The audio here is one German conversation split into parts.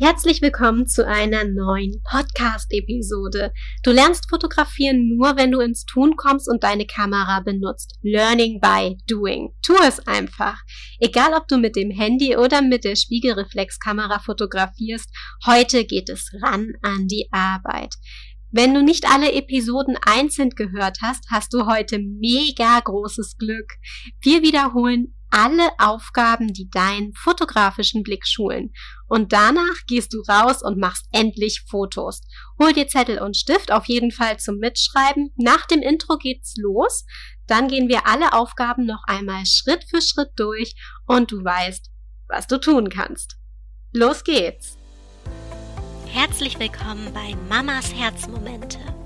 Herzlich willkommen zu einer neuen Podcast-Episode. Du lernst fotografieren nur, wenn du ins Tun kommst und deine Kamera benutzt. Learning by doing. Tu es einfach. Egal, ob du mit dem Handy oder mit der Spiegelreflexkamera fotografierst, heute geht es ran an die Arbeit. Wenn du nicht alle Episoden einzeln gehört hast, hast du heute mega großes Glück. Wir wiederholen alle Aufgaben, die deinen fotografischen Blick schulen. Und danach gehst du raus und machst endlich Fotos. Hol dir Zettel und Stift auf jeden Fall zum Mitschreiben. Nach dem Intro geht's los. Dann gehen wir alle Aufgaben noch einmal Schritt für Schritt durch und du weißt, was du tun kannst. Los geht's! Herzlich willkommen bei Mamas Herzmomente.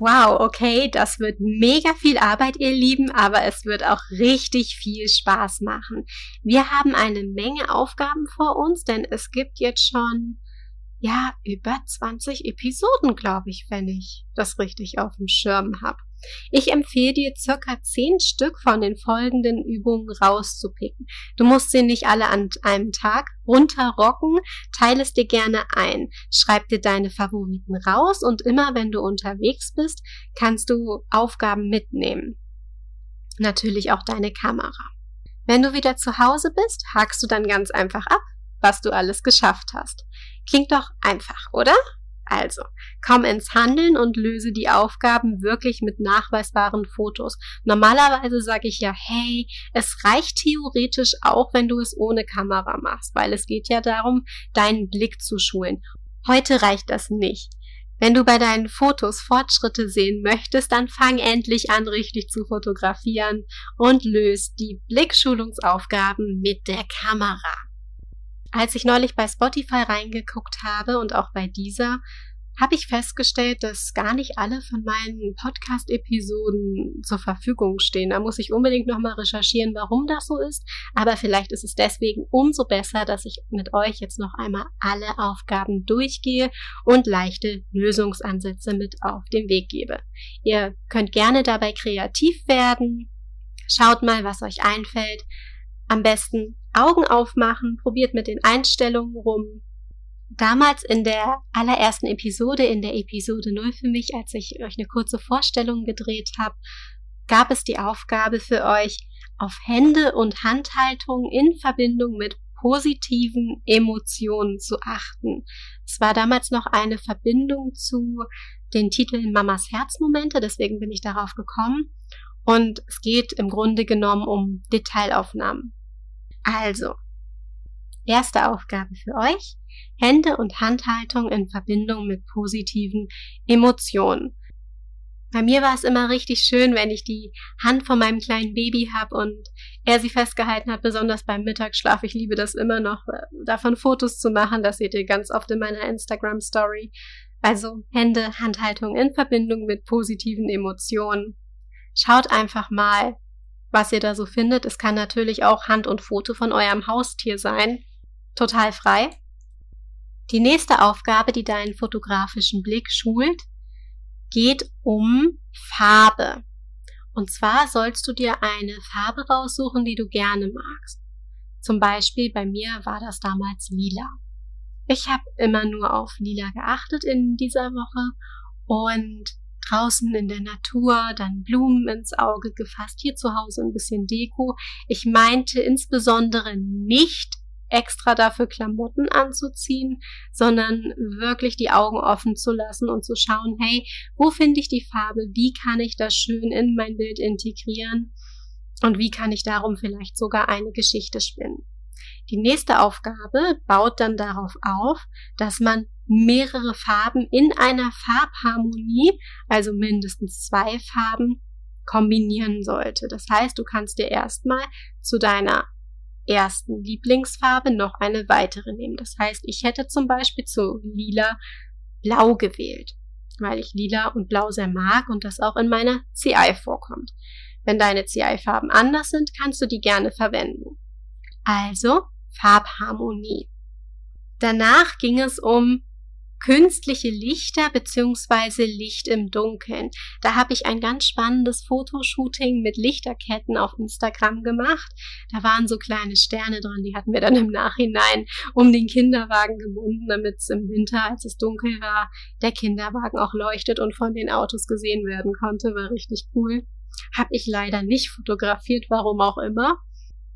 Wow, okay, das wird mega viel Arbeit, ihr Lieben, aber es wird auch richtig viel Spaß machen. Wir haben eine Menge Aufgaben vor uns, denn es gibt jetzt schon, ja, über 20 Episoden, glaube ich, wenn ich das richtig auf dem Schirm habe. Ich empfehle dir circa zehn Stück von den folgenden Übungen rauszupicken. Du musst sie nicht alle an einem Tag runterrocken, teile es dir gerne ein. Schreib dir deine Favoriten raus und immer wenn du unterwegs bist, kannst du Aufgaben mitnehmen. Natürlich auch deine Kamera. Wenn du wieder zu Hause bist, hakst du dann ganz einfach ab, was du alles geschafft hast. Klingt doch einfach, oder? Also, komm ins Handeln und löse die Aufgaben wirklich mit nachweisbaren Fotos. Normalerweise sage ich ja, hey, es reicht theoretisch auch, wenn du es ohne Kamera machst, weil es geht ja darum, deinen Blick zu schulen. Heute reicht das nicht. Wenn du bei deinen Fotos Fortschritte sehen möchtest, dann fang endlich an, richtig zu fotografieren und löst die Blickschulungsaufgaben mit der Kamera. Als ich neulich bei Spotify reingeguckt habe und auch bei dieser, habe ich festgestellt, dass gar nicht alle von meinen Podcast-Episoden zur Verfügung stehen. Da muss ich unbedingt nochmal recherchieren, warum das so ist. Aber vielleicht ist es deswegen umso besser, dass ich mit euch jetzt noch einmal alle Aufgaben durchgehe und leichte Lösungsansätze mit auf den Weg gebe. Ihr könnt gerne dabei kreativ werden. Schaut mal, was euch einfällt. Am besten Augen aufmachen, probiert mit den Einstellungen rum. Damals in der allerersten Episode, in der Episode 0 für mich, als ich euch eine kurze Vorstellung gedreht habe, gab es die Aufgabe für euch, auf Hände und Handhaltung in Verbindung mit positiven Emotionen zu achten. Es war damals noch eine Verbindung zu den Titeln Mamas Herzmomente, deswegen bin ich darauf gekommen. Und es geht im Grunde genommen um Detailaufnahmen. Also, erste Aufgabe für euch. Hände und Handhaltung in Verbindung mit positiven Emotionen. Bei mir war es immer richtig schön, wenn ich die Hand von meinem kleinen Baby habe und er sie festgehalten hat, besonders beim Mittagsschlaf. Ich liebe das immer noch, äh, davon Fotos zu machen. Das seht ihr ganz oft in meiner Instagram Story. Also Hände, Handhaltung in Verbindung mit positiven Emotionen. Schaut einfach mal, was ihr da so findet. Es kann natürlich auch Hand und Foto von eurem Haustier sein. Total frei. Die nächste Aufgabe, die deinen fotografischen Blick schult, geht um Farbe. Und zwar sollst du dir eine Farbe raussuchen, die du gerne magst. Zum Beispiel bei mir war das damals lila. Ich habe immer nur auf lila geachtet in dieser Woche und draußen in der Natur, dann Blumen ins Auge gefasst, hier zu Hause ein bisschen Deko. Ich meinte insbesondere nicht extra dafür Klamotten anzuziehen, sondern wirklich die Augen offen zu lassen und zu schauen, hey, wo finde ich die Farbe? Wie kann ich das schön in mein Bild integrieren? Und wie kann ich darum vielleicht sogar eine Geschichte spinnen? Die nächste Aufgabe baut dann darauf auf, dass man mehrere Farben in einer Farbharmonie, also mindestens zwei Farben, kombinieren sollte. Das heißt, du kannst dir erstmal zu deiner ersten Lieblingsfarbe noch eine weitere nehmen. Das heißt, ich hätte zum Beispiel zu lila blau gewählt. weil ich lila und blau sehr mag und das auch in meiner CI vorkommt. Wenn deine CI-Farben anders sind, kannst du die gerne verwenden. Also Farbharmonie. Danach ging es um künstliche Lichter beziehungsweise Licht im Dunkeln. Da habe ich ein ganz spannendes Fotoshooting mit Lichterketten auf Instagram gemacht. Da waren so kleine Sterne dran, die hatten wir dann im Nachhinein um den Kinderwagen gebunden, damit es im Winter, als es dunkel war, der Kinderwagen auch leuchtet und von den Autos gesehen werden konnte. War richtig cool. Habe ich leider nicht fotografiert, warum auch immer.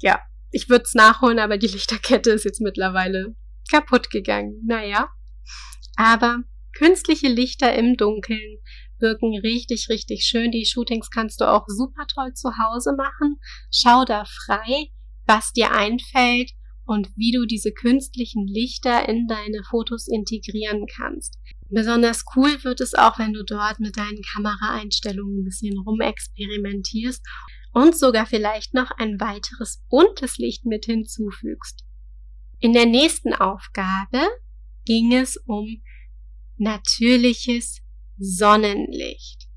Ja, ich würde es nachholen, aber die Lichterkette ist jetzt mittlerweile kaputt gegangen. Naja. Aber künstliche Lichter im Dunkeln wirken richtig, richtig schön. Die Shootings kannst du auch super toll zu Hause machen. Schau da frei, was dir einfällt und wie du diese künstlichen Lichter in deine Fotos integrieren kannst. Besonders cool wird es auch, wenn du dort mit deinen Kameraeinstellungen ein bisschen rumexperimentierst und sogar vielleicht noch ein weiteres buntes Licht mit hinzufügst. In der nächsten Aufgabe ging es um natürliches Sonnenlicht.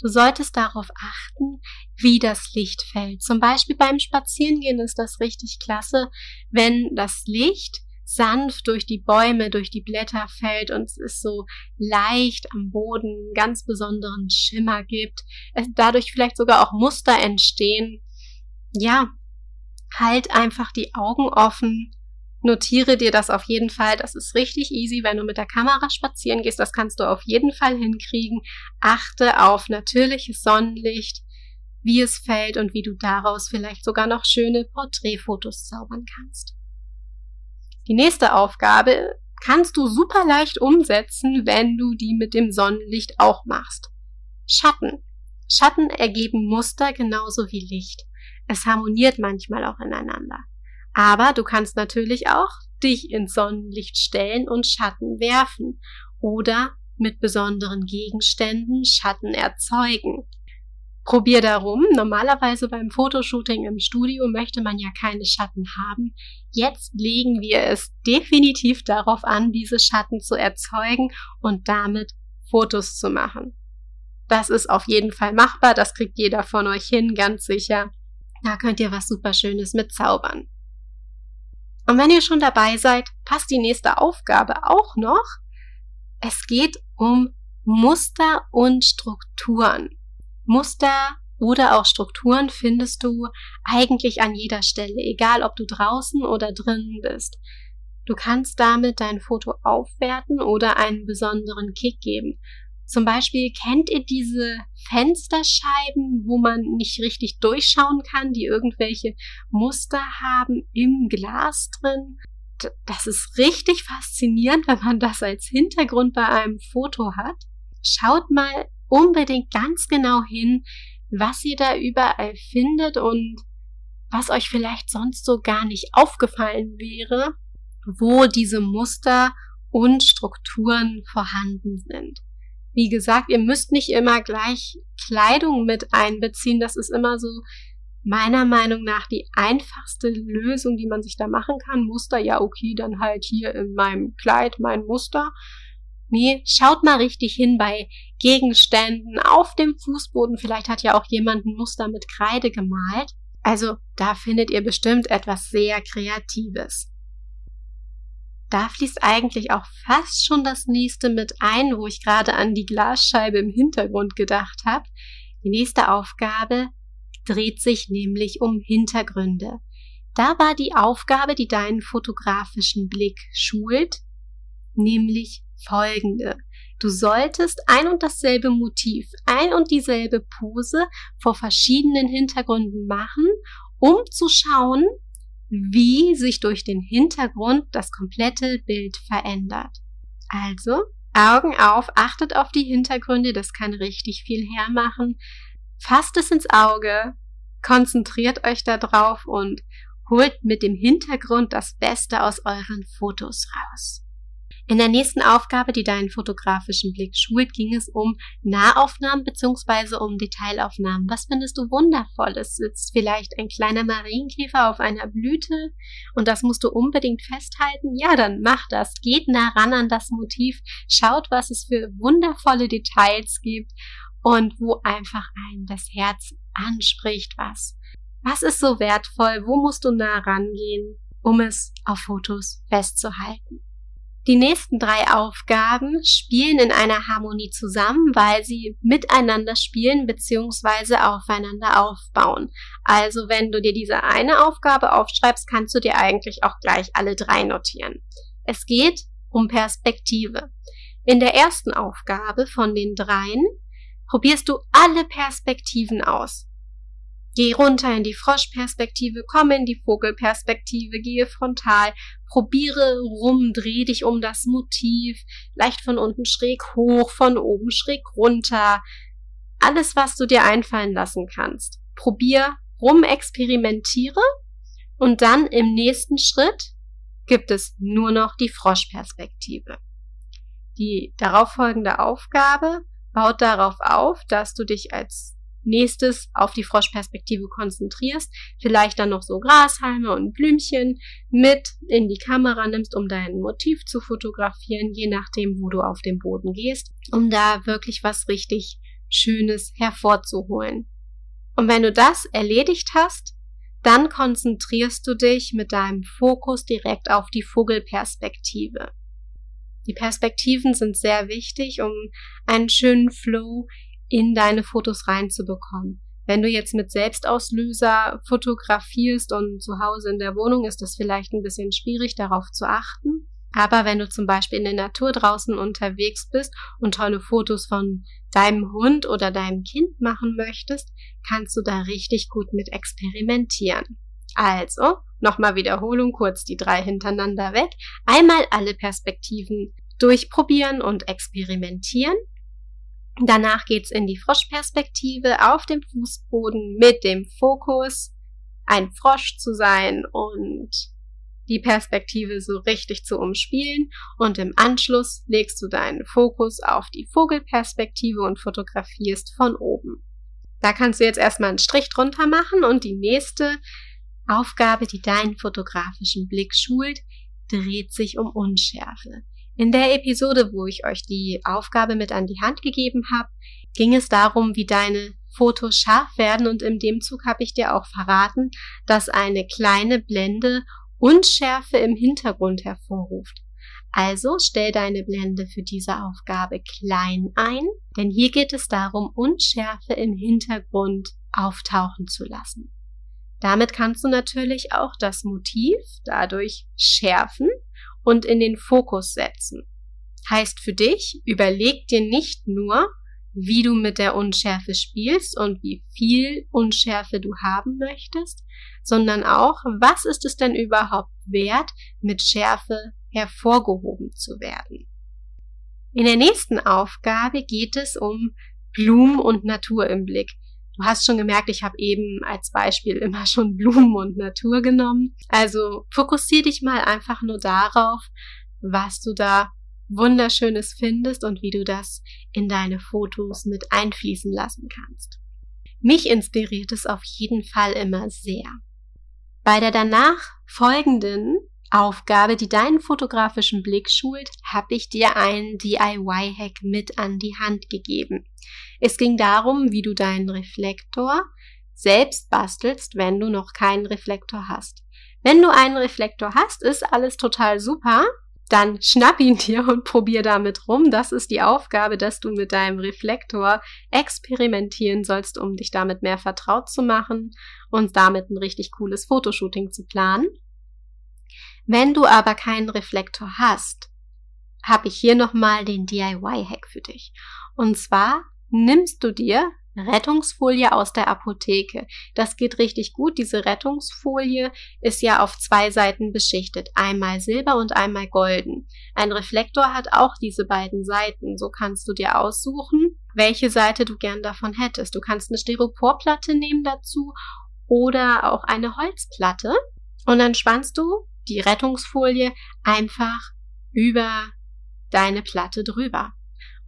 Du solltest darauf achten, wie das Licht fällt. Zum Beispiel beim Spazierengehen ist das richtig klasse, wenn das Licht sanft durch die Bäume, durch die Blätter fällt und es ist so leicht am Boden ganz besonderen Schimmer gibt, es dadurch vielleicht sogar auch Muster entstehen. Ja, halt einfach die Augen offen Notiere dir das auf jeden Fall. Das ist richtig easy, wenn du mit der Kamera spazieren gehst. Das kannst du auf jeden Fall hinkriegen. Achte auf natürliches Sonnenlicht, wie es fällt und wie du daraus vielleicht sogar noch schöne Porträtfotos zaubern kannst. Die nächste Aufgabe kannst du super leicht umsetzen, wenn du die mit dem Sonnenlicht auch machst. Schatten. Schatten ergeben Muster genauso wie Licht. Es harmoniert manchmal auch ineinander. Aber du kannst natürlich auch dich ins Sonnenlicht stellen und Schatten werfen oder mit besonderen Gegenständen Schatten erzeugen. Probier darum. Normalerweise beim Fotoshooting im Studio möchte man ja keine Schatten haben. Jetzt legen wir es definitiv darauf an, diese Schatten zu erzeugen und damit Fotos zu machen. Das ist auf jeden Fall machbar. Das kriegt jeder von euch hin, ganz sicher. Da könnt ihr was super Schönes mit zaubern. Und wenn ihr schon dabei seid, passt die nächste Aufgabe auch noch. Es geht um Muster und Strukturen. Muster oder auch Strukturen findest du eigentlich an jeder Stelle, egal ob du draußen oder drinnen bist. Du kannst damit dein Foto aufwerten oder einen besonderen Kick geben. Zum Beispiel kennt ihr diese Fensterscheiben, wo man nicht richtig durchschauen kann, die irgendwelche Muster haben im Glas drin. Das ist richtig faszinierend, wenn man das als Hintergrund bei einem Foto hat. Schaut mal unbedingt ganz genau hin, was ihr da überall findet und was euch vielleicht sonst so gar nicht aufgefallen wäre, wo diese Muster und Strukturen vorhanden sind. Wie gesagt, ihr müsst nicht immer gleich Kleidung mit einbeziehen. Das ist immer so meiner Meinung nach die einfachste Lösung, die man sich da machen kann. Muster, ja, okay, dann halt hier in meinem Kleid mein Muster. Nee, schaut mal richtig hin bei Gegenständen auf dem Fußboden. Vielleicht hat ja auch jemand ein Muster mit Kreide gemalt. Also da findet ihr bestimmt etwas sehr Kreatives da fließt eigentlich auch fast schon das nächste mit ein, wo ich gerade an die Glasscheibe im Hintergrund gedacht habe. Die nächste Aufgabe dreht sich nämlich um Hintergründe. Da war die Aufgabe, die deinen fotografischen Blick schult, nämlich folgende. Du solltest ein und dasselbe Motiv, ein und dieselbe Pose vor verschiedenen Hintergründen machen, um zu schauen, wie sich durch den Hintergrund das komplette Bild verändert. Also, Augen auf, achtet auf die Hintergründe, das kann richtig viel hermachen. Fasst es ins Auge, konzentriert euch da drauf und holt mit dem Hintergrund das Beste aus euren Fotos raus. In der nächsten Aufgabe, die deinen fotografischen Blick schult, ging es um Nahaufnahmen bzw. um Detailaufnahmen. Was findest du wundervolles? Sitzt vielleicht ein kleiner Marienkäfer auf einer Blüte und das musst du unbedingt festhalten? Ja, dann mach das. Geht nah ran an das Motiv, schaut, was es für wundervolle Details gibt und wo einfach ein das Herz anspricht, was. Was ist so wertvoll? Wo musst du nah rangehen, um es auf Fotos festzuhalten? Die nächsten drei Aufgaben spielen in einer Harmonie zusammen, weil sie miteinander spielen bzw. aufeinander aufbauen. Also wenn du dir diese eine Aufgabe aufschreibst, kannst du dir eigentlich auch gleich alle drei notieren. Es geht um Perspektive. In der ersten Aufgabe von den dreien probierst du alle Perspektiven aus. Geh runter in die Froschperspektive, komm in die Vogelperspektive, gehe frontal, probiere rum, dreh dich um das Motiv, leicht von unten schräg hoch, von oben schräg runter. Alles, was du dir einfallen lassen kannst. Probier rum, experimentiere und dann im nächsten Schritt gibt es nur noch die Froschperspektive. Die darauffolgende Aufgabe baut darauf auf, dass du dich als nächstes auf die Froschperspektive konzentrierst, vielleicht dann noch so Grashalme und Blümchen mit in die Kamera nimmst, um dein Motiv zu fotografieren, je nachdem, wo du auf dem Boden gehst, um da wirklich was richtig Schönes hervorzuholen. Und wenn du das erledigt hast, dann konzentrierst du dich mit deinem Fokus direkt auf die Vogelperspektive. Die Perspektiven sind sehr wichtig, um einen schönen Flow in deine Fotos reinzubekommen. Wenn du jetzt mit Selbstauslöser fotografierst und zu Hause in der Wohnung ist das vielleicht ein bisschen schwierig, darauf zu achten. Aber wenn du zum Beispiel in der Natur draußen unterwegs bist und tolle Fotos von deinem Hund oder deinem Kind machen möchtest, kannst du da richtig gut mit experimentieren. Also, nochmal Wiederholung, kurz die drei hintereinander weg. Einmal alle Perspektiven durchprobieren und experimentieren. Danach geht's in die Froschperspektive auf dem Fußboden mit dem Fokus, ein Frosch zu sein und die Perspektive so richtig zu umspielen und im Anschluss legst du deinen Fokus auf die Vogelperspektive und fotografierst von oben. Da kannst du jetzt erstmal einen Strich drunter machen und die nächste Aufgabe, die deinen fotografischen Blick schult, dreht sich um Unschärfe. In der Episode, wo ich euch die Aufgabe mit an die Hand gegeben habe, ging es darum, wie deine Fotos scharf werden und in dem Zug habe ich dir auch verraten, dass eine kleine Blende Unschärfe im Hintergrund hervorruft. Also stell deine Blende für diese Aufgabe klein ein, denn hier geht es darum, Unschärfe im Hintergrund auftauchen zu lassen. Damit kannst du natürlich auch das Motiv dadurch schärfen und in den Fokus setzen. Heißt für dich, überleg dir nicht nur, wie du mit der Unschärfe spielst und wie viel Unschärfe du haben möchtest, sondern auch, was ist es denn überhaupt wert, mit Schärfe hervorgehoben zu werden. In der nächsten Aufgabe geht es um Blumen und Natur im Blick. Du hast schon gemerkt, ich habe eben als Beispiel immer schon Blumen und Natur genommen. Also fokussier dich mal einfach nur darauf, was du da wunderschönes findest und wie du das in deine Fotos mit einfließen lassen kannst. Mich inspiriert es auf jeden Fall immer sehr. Bei der danach folgenden Aufgabe, die deinen fotografischen Blick schult, habe ich dir einen DIY-Hack mit an die Hand gegeben. Es ging darum, wie du deinen Reflektor selbst bastelst, wenn du noch keinen Reflektor hast. Wenn du einen Reflektor hast, ist alles total super. Dann schnapp ihn dir und probier damit rum. Das ist die Aufgabe, dass du mit deinem Reflektor experimentieren sollst, um dich damit mehr vertraut zu machen und damit ein richtig cooles Fotoshooting zu planen. Wenn du aber keinen Reflektor hast, habe ich hier nochmal den DIY-Hack für dich. Und zwar nimmst du dir Rettungsfolie aus der Apotheke. Das geht richtig gut. Diese Rettungsfolie ist ja auf zwei Seiten beschichtet. Einmal silber und einmal golden. Ein Reflektor hat auch diese beiden Seiten. So kannst du dir aussuchen, welche Seite du gern davon hättest. Du kannst eine Styroporplatte nehmen dazu oder auch eine Holzplatte. Und dann spannst du die Rettungsfolie einfach über deine Platte drüber.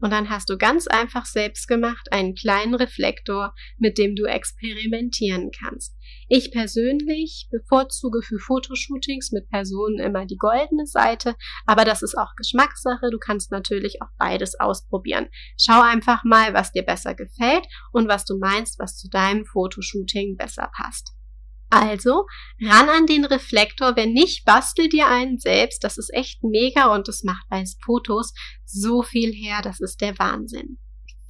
Und dann hast du ganz einfach selbst gemacht einen kleinen Reflektor, mit dem du experimentieren kannst. Ich persönlich bevorzuge für Fotoshootings mit Personen immer die goldene Seite, aber das ist auch Geschmackssache. Du kannst natürlich auch beides ausprobieren. Schau einfach mal, was dir besser gefällt und was du meinst, was zu deinem Fotoshooting besser passt. Also ran an den Reflektor, wenn nicht, bastel dir einen selbst. Das ist echt mega und das macht bei Fotos so viel her. Das ist der Wahnsinn.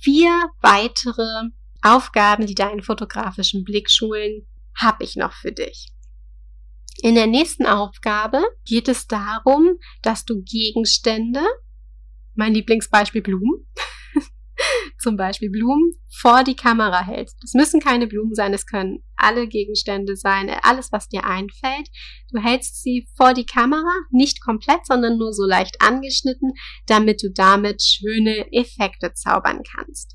Vier weitere Aufgaben, die deinen fotografischen Blick schulen, habe ich noch für dich. In der nächsten Aufgabe geht es darum, dass du Gegenstände, mein Lieblingsbeispiel Blumen, zum Beispiel Blumen, vor die Kamera hältst. Das müssen keine Blumen sein, es können alle Gegenstände sein, alles, was dir einfällt. Du hältst sie vor die Kamera, nicht komplett, sondern nur so leicht angeschnitten, damit du damit schöne Effekte zaubern kannst.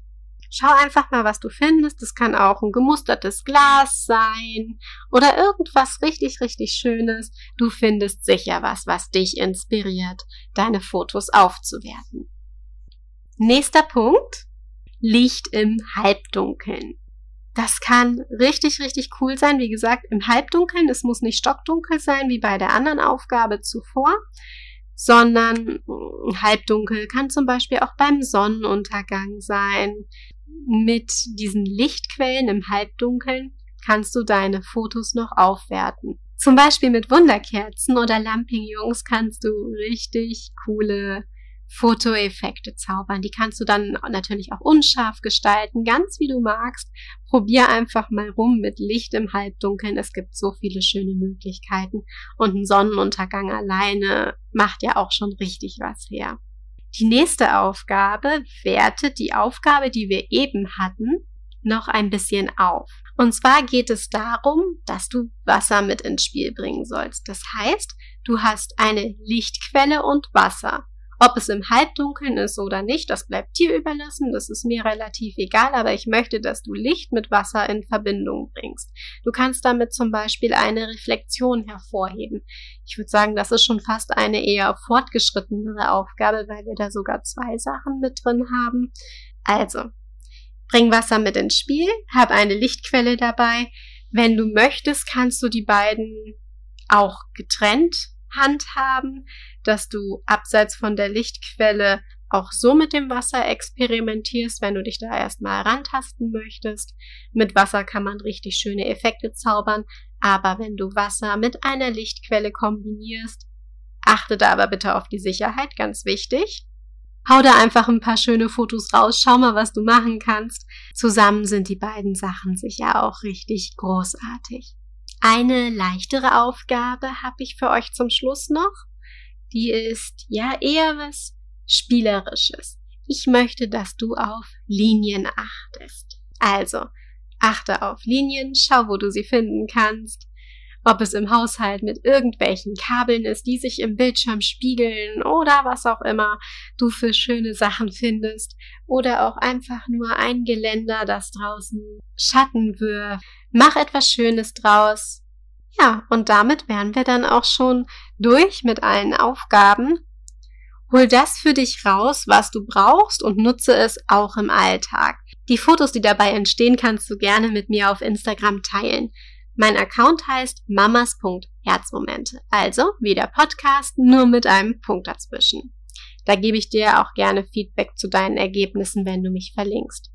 Schau einfach mal, was du findest. Das kann auch ein gemustertes Glas sein oder irgendwas richtig, richtig Schönes. Du findest sicher was, was dich inspiriert, deine Fotos aufzuwerten. Nächster Punkt. Licht im Halbdunkeln. Das kann richtig, richtig cool sein. Wie gesagt, im Halbdunkeln. Es muss nicht stockdunkel sein, wie bei der anderen Aufgabe zuvor, sondern hm, halbdunkel kann zum Beispiel auch beim Sonnenuntergang sein. Mit diesen Lichtquellen im Halbdunkeln kannst du deine Fotos noch aufwerten. Zum Beispiel mit Wunderkerzen oder Lampignons kannst du richtig coole Fotoeffekte zaubern. Die kannst du dann natürlich auch unscharf gestalten, ganz wie du magst. Probier einfach mal rum mit Licht im Halbdunkeln. Es gibt so viele schöne Möglichkeiten. Und ein Sonnenuntergang alleine macht ja auch schon richtig was her. Die nächste Aufgabe wertet die Aufgabe, die wir eben hatten, noch ein bisschen auf. Und zwar geht es darum, dass du Wasser mit ins Spiel bringen sollst. Das heißt, du hast eine Lichtquelle und Wasser. Ob es im Halbdunkeln ist oder nicht, das bleibt dir überlassen, das ist mir relativ egal, aber ich möchte, dass du Licht mit Wasser in Verbindung bringst. Du kannst damit zum Beispiel eine Reflexion hervorheben. Ich würde sagen, das ist schon fast eine eher fortgeschrittenere Aufgabe, weil wir da sogar zwei Sachen mit drin haben. Also, bring Wasser mit ins Spiel, hab eine Lichtquelle dabei. Wenn du möchtest, kannst du die beiden auch getrennt handhaben, dass du abseits von der Lichtquelle auch so mit dem Wasser experimentierst, wenn du dich da erstmal rantasten möchtest. Mit Wasser kann man richtig schöne Effekte zaubern, aber wenn du Wasser mit einer Lichtquelle kombinierst, achte da aber bitte auf die Sicherheit, ganz wichtig. Hau da einfach ein paar schöne Fotos raus, schau mal, was du machen kannst. Zusammen sind die beiden Sachen sicher auch richtig großartig. Eine leichtere Aufgabe habe ich für euch zum Schluss noch. Die ist ja eher was Spielerisches. Ich möchte, dass du auf Linien achtest. Also, achte auf Linien, schau, wo du sie finden kannst ob es im Haushalt mit irgendwelchen Kabeln ist, die sich im Bildschirm spiegeln oder was auch immer du für schöne Sachen findest oder auch einfach nur ein Geländer, das draußen Schatten wirft. Mach etwas Schönes draus. Ja, und damit wären wir dann auch schon durch mit allen Aufgaben. Hol das für dich raus, was du brauchst und nutze es auch im Alltag. Die Fotos, die dabei entstehen, kannst du gerne mit mir auf Instagram teilen. Mein Account heißt mamas.herzmomente. Also wie der Podcast, nur mit einem Punkt dazwischen. Da gebe ich dir auch gerne Feedback zu deinen Ergebnissen, wenn du mich verlinkst.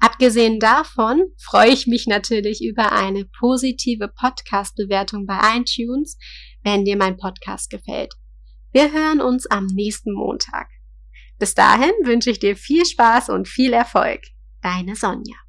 Abgesehen davon freue ich mich natürlich über eine positive Podcast-Bewertung bei iTunes, wenn dir mein Podcast gefällt. Wir hören uns am nächsten Montag. Bis dahin wünsche ich dir viel Spaß und viel Erfolg. Deine Sonja.